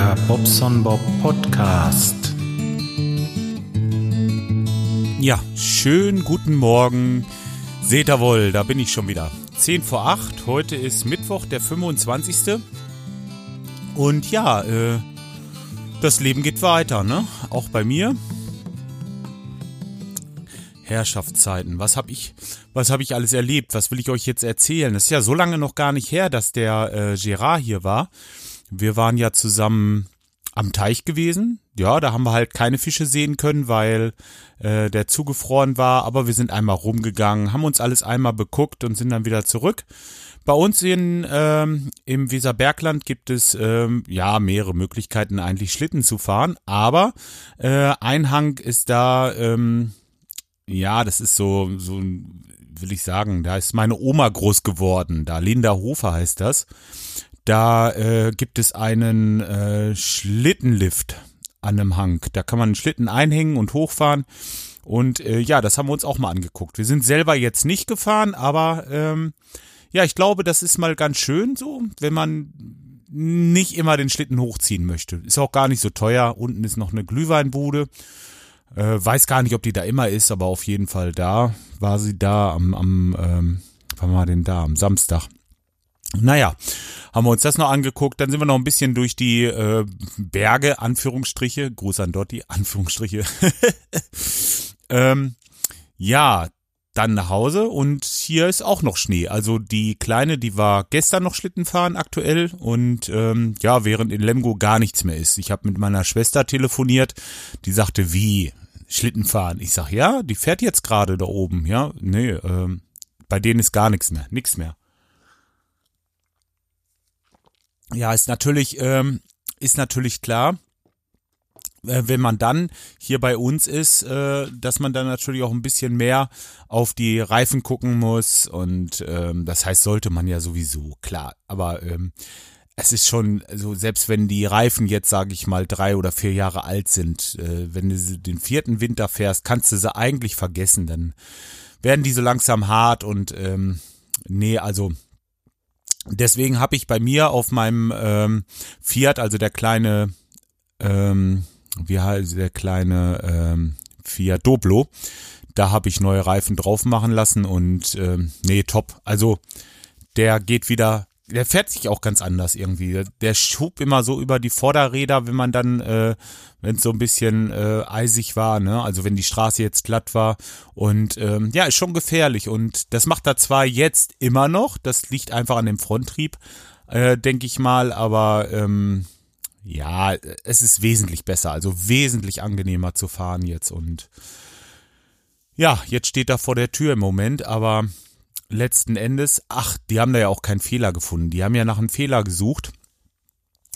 Der Bobson Bob Podcast. Ja, schönen guten Morgen. Seht ihr wohl, da bin ich schon wieder. 10 vor 8, heute ist Mittwoch, der 25. Und ja, äh, das Leben geht weiter, ne? Auch bei mir. Herrschaftszeiten. Was habe ich, was habe ich alles erlebt? Was will ich euch jetzt erzählen? Es ist ja so lange noch gar nicht her, dass der äh, Gerard hier war. Wir waren ja zusammen am Teich gewesen. Ja, da haben wir halt keine Fische sehen können, weil äh, der zugefroren war. Aber wir sind einmal rumgegangen, haben uns alles einmal beguckt und sind dann wieder zurück. Bei uns in, ähm, im Weserbergland gibt es ähm, ja mehrere Möglichkeiten eigentlich Schlitten zu fahren, aber äh, ein Hang ist da ähm, ja, das ist so, so will ich sagen, da ist meine Oma groß geworden. Da Linda Hofer heißt das. Da äh, gibt es einen äh, Schlittenlift an einem Hang. Da kann man einen Schlitten einhängen und hochfahren. Und äh, ja, das haben wir uns auch mal angeguckt. Wir sind selber jetzt nicht gefahren, aber ähm, ja, ich glaube, das ist mal ganz schön so, wenn man nicht immer den Schlitten hochziehen möchte. Ist auch gar nicht so teuer. Unten ist noch eine Glühweinbude. Äh, weiß gar nicht, ob die da immer ist, aber auf jeden Fall da war sie da am, am ähm, wann war denn da? Am Samstag. Naja, haben wir uns das noch angeguckt, dann sind wir noch ein bisschen durch die äh, Berge, Anführungsstriche, Gruß an Dotti, Anführungsstriche. ähm, ja, dann nach Hause und hier ist auch noch Schnee. Also die Kleine, die war gestern noch Schlitten fahren aktuell und ähm, ja, während in Lemgo gar nichts mehr ist. Ich habe mit meiner Schwester telefoniert, die sagte, wie, Schlitten fahren? Ich sag, ja, die fährt jetzt gerade da oben, ja. Nee, ähm, bei denen ist gar nichts mehr, nichts mehr. Ja, ist natürlich, ähm, ist natürlich klar, äh, wenn man dann hier bei uns ist, äh, dass man dann natürlich auch ein bisschen mehr auf die Reifen gucken muss und ähm, das heißt, sollte man ja sowieso, klar. Aber ähm, es ist schon, also selbst wenn die Reifen jetzt, sage ich mal, drei oder vier Jahre alt sind, äh, wenn du den vierten Winter fährst, kannst du sie eigentlich vergessen, dann werden die so langsam hart und ähm, nee, also deswegen habe ich bei mir auf meinem ähm, Fiat, also der kleine, ähm, wie heißt der kleine ähm, Fiat Doblo, da habe ich neue Reifen drauf machen lassen und ähm, nee, top. Also der geht wieder der fährt sich auch ganz anders irgendwie. Der schub immer so über die Vorderräder, wenn man dann, äh, wenn es so ein bisschen äh, eisig war, ne? Also wenn die Straße jetzt glatt war. Und ähm, ja, ist schon gefährlich. Und das macht er zwar jetzt immer noch, das liegt einfach an dem Fronttrieb, äh, denke ich mal, aber ähm, ja, es ist wesentlich besser, also wesentlich angenehmer zu fahren jetzt. Und ja, jetzt steht er vor der Tür im Moment, aber letzten Endes, ach, die haben da ja auch keinen Fehler gefunden. Die haben ja nach einem Fehler gesucht,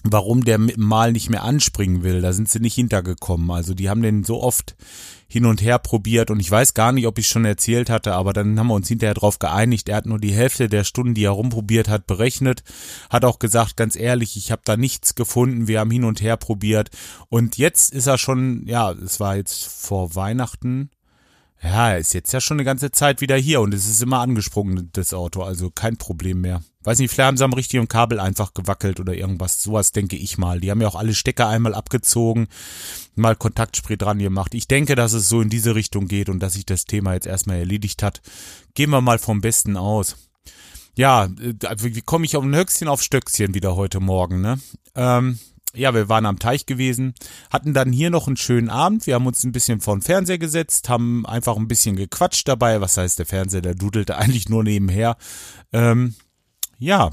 warum der mal nicht mehr anspringen will. Da sind sie nicht hintergekommen. Also die haben den so oft hin und her probiert und ich weiß gar nicht, ob ich schon erzählt hatte, aber dann haben wir uns hinterher darauf geeinigt. Er hat nur die Hälfte der Stunden, die er rumprobiert hat, berechnet. Hat auch gesagt, ganz ehrlich, ich habe da nichts gefunden. Wir haben hin und her probiert und jetzt ist er schon, ja, es war jetzt vor Weihnachten ja, er ist jetzt ja schon eine ganze Zeit wieder hier und es ist immer angesprungen, das Auto, also kein Problem mehr. Weiß nicht, vielleicht haben sie am richtigen Kabel einfach gewackelt oder irgendwas. Sowas denke ich mal. Die haben ja auch alle Stecker einmal abgezogen, mal Kontaktspray dran gemacht. Ich denke, dass es so in diese Richtung geht und dass sich das Thema jetzt erstmal erledigt hat. Gehen wir mal vom Besten aus. Ja, äh, wie komme ich auf ein Höchstchen auf Stöckchen wieder heute Morgen, ne? Ähm, ja, wir waren am Teich gewesen, hatten dann hier noch einen schönen Abend. Wir haben uns ein bisschen vor den Fernseher gesetzt, haben einfach ein bisschen gequatscht dabei. Was heißt, der Fernseher, der dudelte eigentlich nur nebenher. Ähm, ja,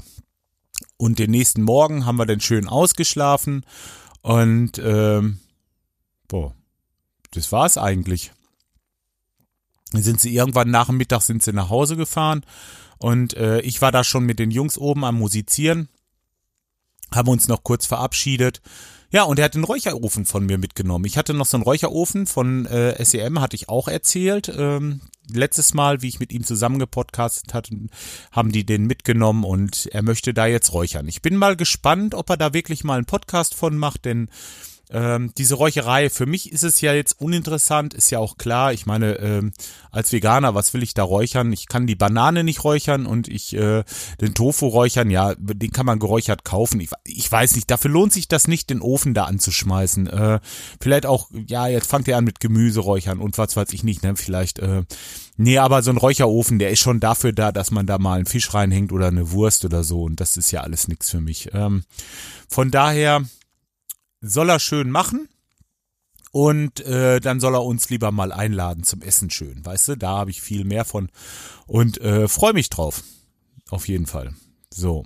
und den nächsten Morgen haben wir dann schön ausgeschlafen und ähm, boah, das war's eigentlich. Dann sind sie irgendwann nach dem Mittag sind sie nach Hause gefahren und äh, ich war da schon mit den Jungs oben am Musizieren haben uns noch kurz verabschiedet. Ja, und er hat den Räucherofen von mir mitgenommen. Ich hatte noch so einen Räucherofen von äh, SEM, hatte ich auch erzählt. Ähm, letztes Mal, wie ich mit ihm zusammen gepodcastet hatte, haben die den mitgenommen und er möchte da jetzt räuchern. Ich bin mal gespannt, ob er da wirklich mal einen Podcast von macht, denn ähm, diese Räucherei, für mich ist es ja jetzt uninteressant, ist ja auch klar. Ich meine, ähm, als Veganer, was will ich da räuchern? Ich kann die Banane nicht räuchern und ich äh, den Tofu räuchern, ja, den kann man geräuchert kaufen. Ich, ich weiß nicht, dafür lohnt sich das nicht, den Ofen da anzuschmeißen. Äh, vielleicht auch, ja, jetzt fangt ihr an mit Gemüse räuchern und was weiß ich nicht, ne? Vielleicht, äh, nee, aber so ein Räucherofen, der ist schon dafür da, dass man da mal einen Fisch reinhängt oder eine Wurst oder so. Und das ist ja alles nichts für mich. Ähm, von daher soll er schön machen. Und äh, dann soll er uns lieber mal einladen zum Essen schön. Weißt du, da habe ich viel mehr von und äh, freue mich drauf. Auf jeden Fall. So.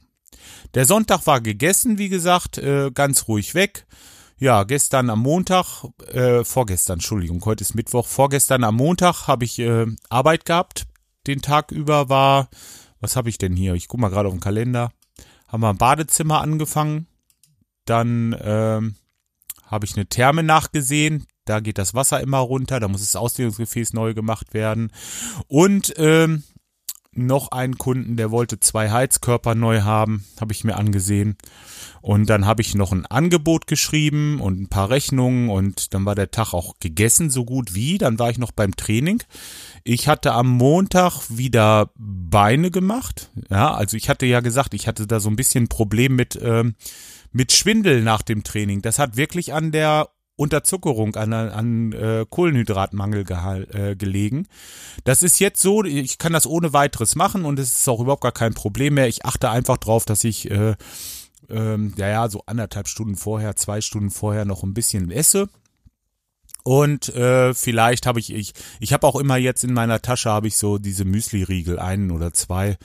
Der Sonntag war gegessen, wie gesagt, äh, ganz ruhig weg. Ja, gestern am Montag, äh, vorgestern, Entschuldigung, heute ist Mittwoch, vorgestern am Montag habe ich äh, Arbeit gehabt. Den Tag über war, was habe ich denn hier? Ich guck mal gerade auf den Kalender. Haben wir ein Badezimmer angefangen. Dann ähm, habe ich eine Therme nachgesehen. Da geht das Wasser immer runter, da muss das Ausdehnungsgefäß neu gemacht werden. Und ähm, noch einen Kunden, der wollte zwei Heizkörper neu haben, habe ich mir angesehen. Und dann habe ich noch ein Angebot geschrieben und ein paar Rechnungen und dann war der Tag auch gegessen, so gut wie. Dann war ich noch beim Training. Ich hatte am Montag wieder Beine gemacht. Ja, also ich hatte ja gesagt, ich hatte da so ein bisschen ein Problem mit ähm, mit Schwindel nach dem Training. Das hat wirklich an der Unterzuckerung, an, an äh, Kohlenhydratmangel äh, gelegen. Das ist jetzt so, ich kann das ohne weiteres machen und es ist auch überhaupt gar kein Problem mehr. Ich achte einfach drauf, dass ich äh, ähm, ja, ja, so anderthalb Stunden vorher, zwei Stunden vorher noch ein bisschen esse. Und äh, vielleicht habe ich, ich, ich habe auch immer jetzt in meiner Tasche habe ich so diese Müsli-Riegel, einen oder zwei,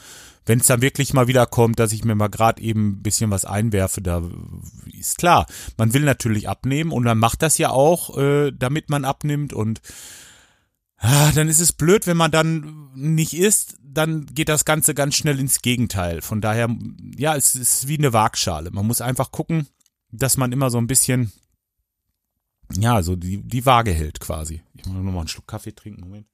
wenn es dann wirklich mal wieder kommt, dass ich mir mal gerade eben ein bisschen was einwerfe, da ist klar, man will natürlich abnehmen und man macht das ja auch, äh, damit man abnimmt und ah, dann ist es blöd, wenn man dann nicht isst, dann geht das Ganze ganz schnell ins Gegenteil. Von daher, ja, es ist wie eine Waagschale. Man muss einfach gucken, dass man immer so ein bisschen, ja, so die, die Waage hält quasi. Ich muss noch mal einen Schluck Kaffee trinken, Moment.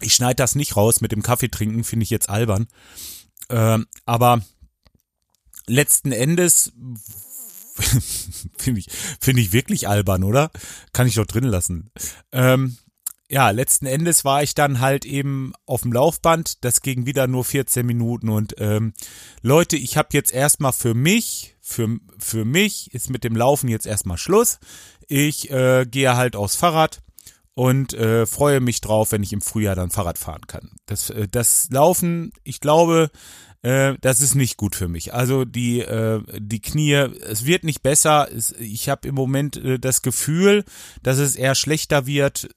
Ich schneide das nicht raus mit dem Kaffee trinken, finde ich jetzt albern. Ähm, aber letzten Endes finde ich, finde ich wirklich albern, oder? Kann ich doch drin lassen. Ähm, ja, letzten Endes war ich dann halt eben auf dem Laufband. Das ging wieder nur 14 Minuten. Und ähm, Leute, ich habe jetzt erstmal für mich, für, für mich ist mit dem Laufen jetzt erstmal Schluss. Ich äh, gehe halt aufs Fahrrad und äh, freue mich drauf, wenn ich im Frühjahr dann Fahrrad fahren kann. Das, äh, das Laufen, ich glaube, äh, das ist nicht gut für mich. Also die äh, die Knie, es wird nicht besser. Es, ich habe im Moment äh, das Gefühl, dass es eher schlechter wird.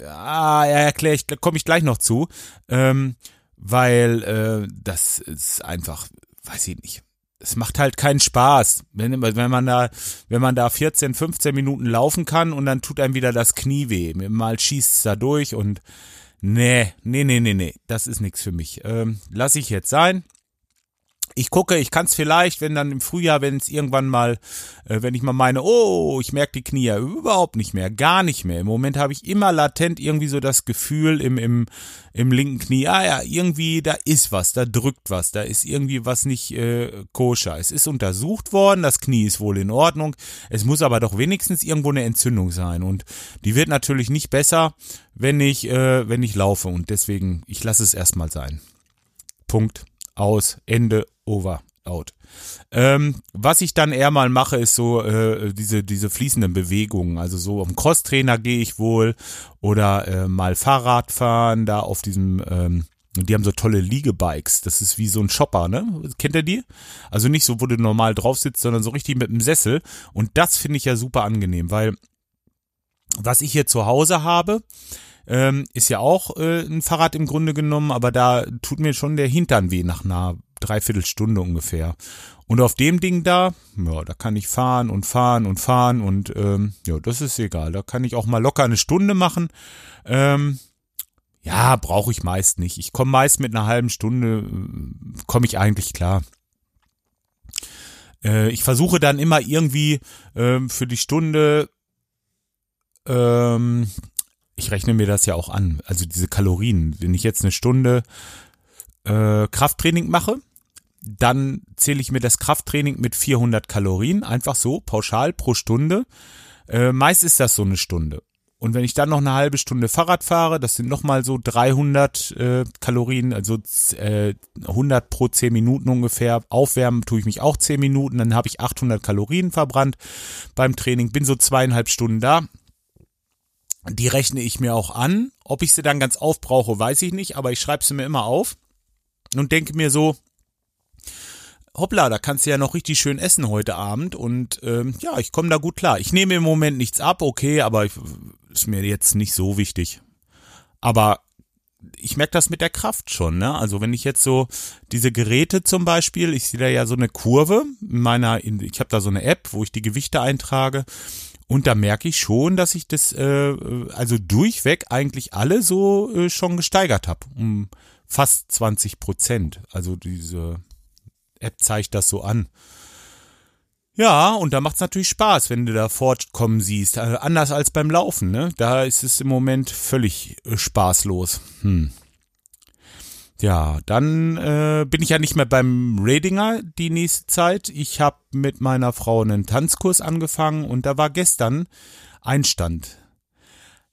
Ja, erkläre ich, komme ich gleich noch zu, ähm, weil äh, das ist einfach, weiß ich nicht es macht halt keinen Spaß, wenn, wenn man da, wenn man da 14, 15 Minuten laufen kann und dann tut einem wieder das Knie weh. Mal schießt es da durch und nee, nee, nee, nee, nee, das ist nichts für mich. Ähm, lass ich jetzt sein ich gucke, ich kann es vielleicht, wenn dann im Frühjahr, wenn es irgendwann mal, äh, wenn ich mal meine, oh, ich merke die Knie überhaupt nicht mehr, gar nicht mehr. Im Moment habe ich immer latent irgendwie so das Gefühl im, im, im linken Knie, ah ja, irgendwie, da ist was, da drückt was, da ist irgendwie was nicht äh, koscher. Es ist untersucht worden, das Knie ist wohl in Ordnung, es muss aber doch wenigstens irgendwo eine Entzündung sein und die wird natürlich nicht besser, wenn ich, äh, wenn ich laufe und deswegen, ich lasse es erstmal sein. Punkt aus, Ende, over, out. Ähm, was ich dann eher mal mache, ist so äh, diese diese fließenden Bewegungen. Also so am Crosstrainer gehe ich wohl oder äh, mal Fahrrad fahren da auf diesem. Ähm, die haben so tolle Liegebikes. Das ist wie so ein Shopper, ne? Kennt ihr die? Also nicht so, wo du normal drauf sitzt, sondern so richtig mit einem Sessel. Und das finde ich ja super angenehm, weil was ich hier zu Hause habe, ähm, ist ja auch äh, ein Fahrrad im Grunde genommen, aber da tut mir schon der Hintern weh nach einer Dreiviertelstunde ungefähr. Und auf dem Ding da, ja, da kann ich fahren und fahren und fahren und ähm, ja, das ist egal. Da kann ich auch mal locker eine Stunde machen. Ähm, ja, brauche ich meist nicht. Ich komme meist mit einer halben Stunde, äh, komme ich eigentlich klar. Äh, ich versuche dann immer irgendwie ähm, für die Stunde ähm, ich rechne mir das ja auch an. Also diese Kalorien. Wenn ich jetzt eine Stunde äh, Krafttraining mache, dann zähle ich mir das Krafttraining mit 400 Kalorien, einfach so, pauschal pro Stunde. Äh, meist ist das so eine Stunde. Und wenn ich dann noch eine halbe Stunde Fahrrad fahre, das sind nochmal so 300 äh, Kalorien, also äh, 100 pro 10 Minuten ungefähr. Aufwärmen tue ich mich auch 10 Minuten, dann habe ich 800 Kalorien verbrannt beim Training, bin so zweieinhalb Stunden da. Die rechne ich mir auch an. Ob ich sie dann ganz aufbrauche, weiß ich nicht, aber ich schreibe sie mir immer auf und denke mir so, hoppla, da kannst du ja noch richtig schön essen heute Abend und ähm, ja, ich komme da gut klar. Ich nehme im Moment nichts ab, okay, aber ich, ist mir jetzt nicht so wichtig. Aber ich merke das mit der Kraft schon, ne? Also wenn ich jetzt so diese Geräte zum Beispiel, ich sehe da ja so eine Kurve in meiner, ich habe da so eine App, wo ich die Gewichte eintrage und da merke ich schon, dass ich das äh, also durchweg eigentlich alle so äh, schon gesteigert habe um fast 20 Prozent. Also diese App zeigt das so an. Ja, und da macht's natürlich Spaß, wenn du da fortkommen siehst. Also anders als beim Laufen, ne? Da ist es im Moment völlig äh, spaßlos. Hm. Ja, dann äh, bin ich ja nicht mehr beim Radinger die nächste Zeit. Ich habe mit meiner Frau einen Tanzkurs angefangen und da war gestern Einstand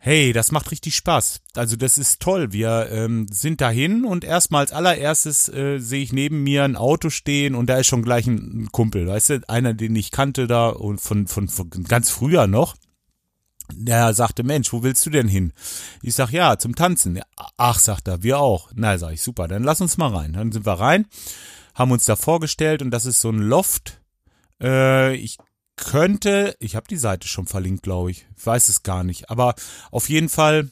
hey, das macht richtig Spaß. Also das ist toll. Wir ähm, sind dahin und erstmal als allererstes äh, sehe ich neben mir ein Auto stehen und da ist schon gleich ein, Kumpel, weißt du, einer, den ich kannte da und von, von, von ganz früher noch. Der sagte, Mensch, wo willst du denn hin? Ich sag, ja, zum Tanzen. Ach, sagt er, wir auch. Na, sag ich, super, dann lass uns mal rein. Dann sind wir rein, haben uns da vorgestellt und das ist so ein Loft. Äh, ich könnte, ich habe die Seite schon verlinkt, glaube ich. Ich weiß es gar nicht. Aber auf jeden Fall,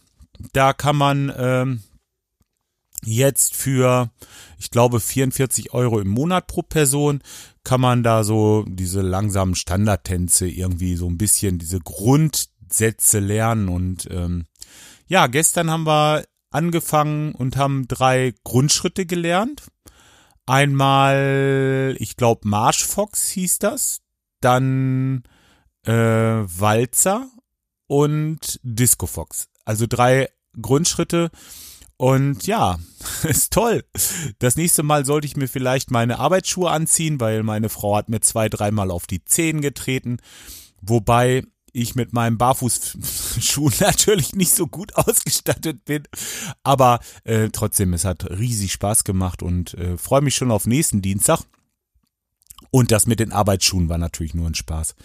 da kann man ähm, jetzt für, ich glaube, 44 Euro im Monat pro Person, kann man da so diese langsamen Standardtänze irgendwie so ein bisschen, diese Grundsätze lernen. Und ähm, ja, gestern haben wir angefangen und haben drei Grundschritte gelernt. Einmal, ich glaube, Marshfox hieß das dann äh, Walzer und Disco Fox. Also drei Grundschritte. Und ja, ist toll. Das nächste Mal sollte ich mir vielleicht meine Arbeitsschuhe anziehen, weil meine Frau hat mir zwei, dreimal auf die Zehen getreten. Wobei ich mit meinem Barfußschuh natürlich nicht so gut ausgestattet bin. Aber äh, trotzdem, es hat riesig Spaß gemacht und äh, freue mich schon auf nächsten Dienstag. Und das mit den Arbeitsschuhen war natürlich nur ein Spaß.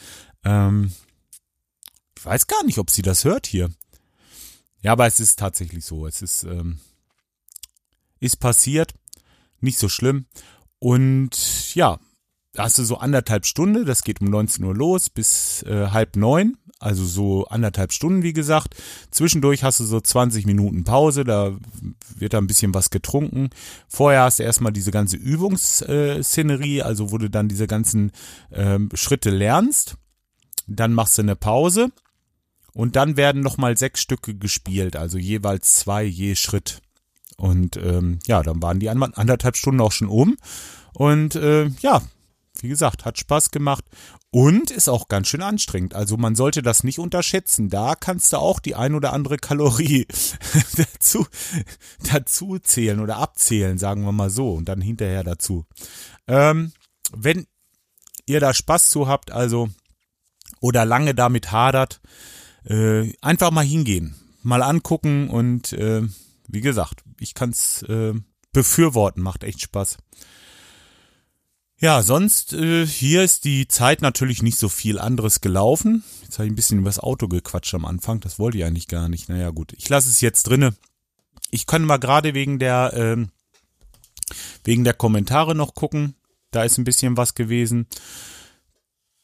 Ähm, ich weiß gar nicht, ob sie das hört hier. Ja, aber es ist tatsächlich so. Es ist, ähm, ist passiert. Nicht so schlimm. Und ja, hast du so anderthalb Stunden, das geht um 19 Uhr los bis äh, halb neun also so anderthalb Stunden, wie gesagt. Zwischendurch hast du so 20 Minuten Pause, da wird da ein bisschen was getrunken. Vorher hast du erstmal diese ganze Übungsszenerie, also wo du dann diese ganzen ähm, Schritte lernst. Dann machst du eine Pause und dann werden nochmal sechs Stücke gespielt, also jeweils zwei je Schritt. Und ähm, ja, dann waren die anderthalb Stunden auch schon um. Und äh, ja, wie gesagt, hat Spaß gemacht und ist auch ganz schön anstrengend. Also man sollte das nicht unterschätzen. Da kannst du auch die ein oder andere Kalorie dazu, dazu zählen oder abzählen, sagen wir mal so, und dann hinterher dazu. Ähm, wenn ihr da Spaß zu habt, also oder lange damit hadert, äh, einfach mal hingehen, mal angucken und äh, wie gesagt, ich kann's äh, befürworten, macht echt Spaß. Ja, sonst äh, hier ist die Zeit natürlich nicht so viel anderes gelaufen. Jetzt habe ich ein bisschen übers Auto gequatscht am Anfang. Das wollte ich eigentlich gar nicht. Naja, gut. Ich lasse es jetzt drinne. Ich kann mal gerade wegen der ähm, wegen der Kommentare noch gucken. Da ist ein bisschen was gewesen.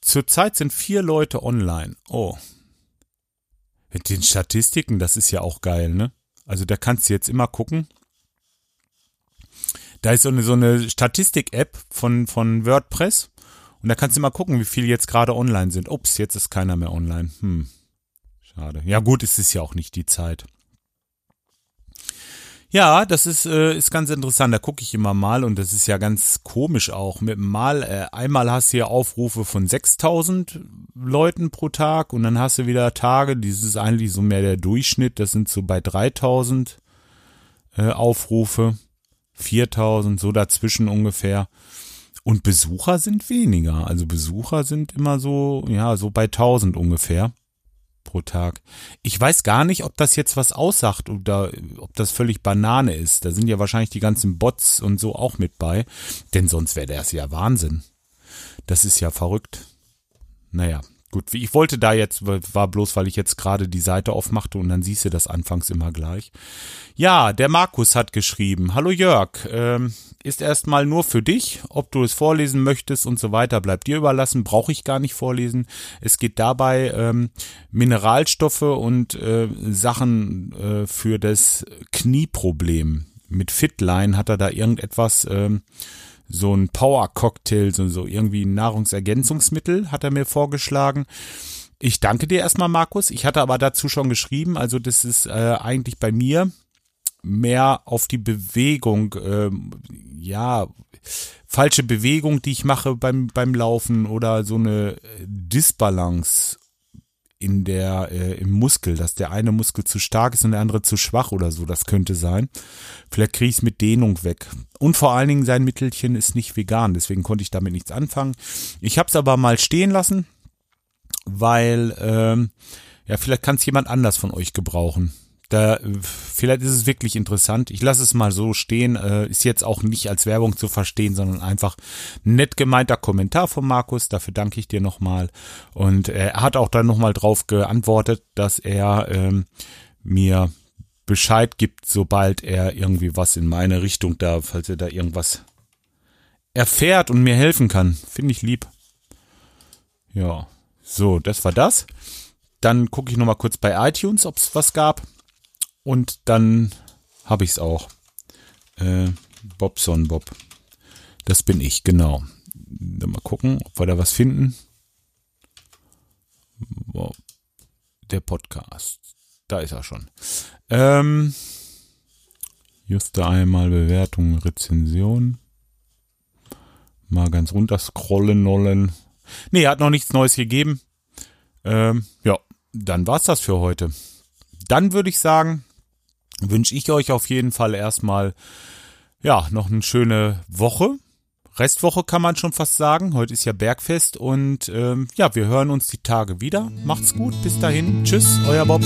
Zurzeit sind vier Leute online. Oh. Mit den Statistiken, das ist ja auch geil, ne? Also da kannst du jetzt immer gucken. Da ist so eine, so eine Statistik-App von, von WordPress. Und da kannst du mal gucken, wie viele jetzt gerade online sind. Ups, jetzt ist keiner mehr online. Hm. Schade. Ja gut, es ist ja auch nicht die Zeit. Ja, das ist, äh, ist ganz interessant. Da gucke ich immer mal und das ist ja ganz komisch auch. Mit Mal, äh, einmal hast du ja Aufrufe von 6000 Leuten pro Tag und dann hast du wieder Tage, das ist eigentlich so mehr der Durchschnitt, das sind so bei 3000 äh, Aufrufe. 4000, so dazwischen ungefähr. Und Besucher sind weniger. Also Besucher sind immer so, ja, so bei 1000 ungefähr pro Tag. Ich weiß gar nicht, ob das jetzt was aussagt oder ob das völlig Banane ist. Da sind ja wahrscheinlich die ganzen Bots und so auch mit bei. Denn sonst wäre das ja Wahnsinn. Das ist ja verrückt. Naja, gut. Ich wollte da jetzt, war bloß, weil ich jetzt gerade die Seite aufmachte und dann siehst du das anfangs immer gleich. Ja, der Markus hat geschrieben. Hallo Jörg, ähm, ist erstmal nur für dich. Ob du es vorlesen möchtest und so weiter, bleibt dir überlassen. Brauche ich gar nicht vorlesen. Es geht dabei ähm, Mineralstoffe und äh, Sachen äh, für das Knieproblem. Mit Fitline hat er da irgendetwas, ähm, so ein Power-Cocktail, so, so irgendwie ein Nahrungsergänzungsmittel, hat er mir vorgeschlagen. Ich danke dir erstmal, Markus. Ich hatte aber dazu schon geschrieben, also das ist äh, eigentlich bei mir mehr auf die Bewegung, ähm, ja, falsche Bewegung, die ich mache beim, beim Laufen oder so eine Disbalance in der, äh, im Muskel, dass der eine Muskel zu stark ist und der andere zu schwach oder so, das könnte sein. Vielleicht kriege ich es mit Dehnung weg. Und vor allen Dingen sein Mittelchen ist nicht vegan, deswegen konnte ich damit nichts anfangen. Ich habe es aber mal stehen lassen, weil, ähm, ja, vielleicht kann es jemand anders von euch gebrauchen. Da, vielleicht ist es wirklich interessant. Ich lasse es mal so stehen. Äh, ist jetzt auch nicht als Werbung zu verstehen, sondern einfach nett gemeinter Kommentar von Markus. Dafür danke ich dir nochmal. Und er hat auch dann nochmal drauf geantwortet, dass er ähm, mir Bescheid gibt, sobald er irgendwie was in meine Richtung da, falls er da irgendwas erfährt und mir helfen kann. Finde ich lieb. Ja, so, das war das. Dann gucke ich nochmal kurz bei iTunes, ob es was gab. Und dann habe ich es auch. Äh, Bobson Bob. Das bin ich, genau. Mal gucken, ob wir da was finden. Der Podcast. Da ist er schon. Ähm, just einmal Bewertung, Rezension. Mal ganz runter scrollen, nollen. Nee, hat noch nichts Neues gegeben. Ähm, ja, dann war's das für heute. Dann würde ich sagen, wünsche ich euch auf jeden Fall erstmal ja noch eine schöne Woche. Restwoche kann man schon fast sagen. Heute ist ja Bergfest und ähm, ja, wir hören uns die Tage wieder. Macht's gut, bis dahin. Tschüss, euer Bob.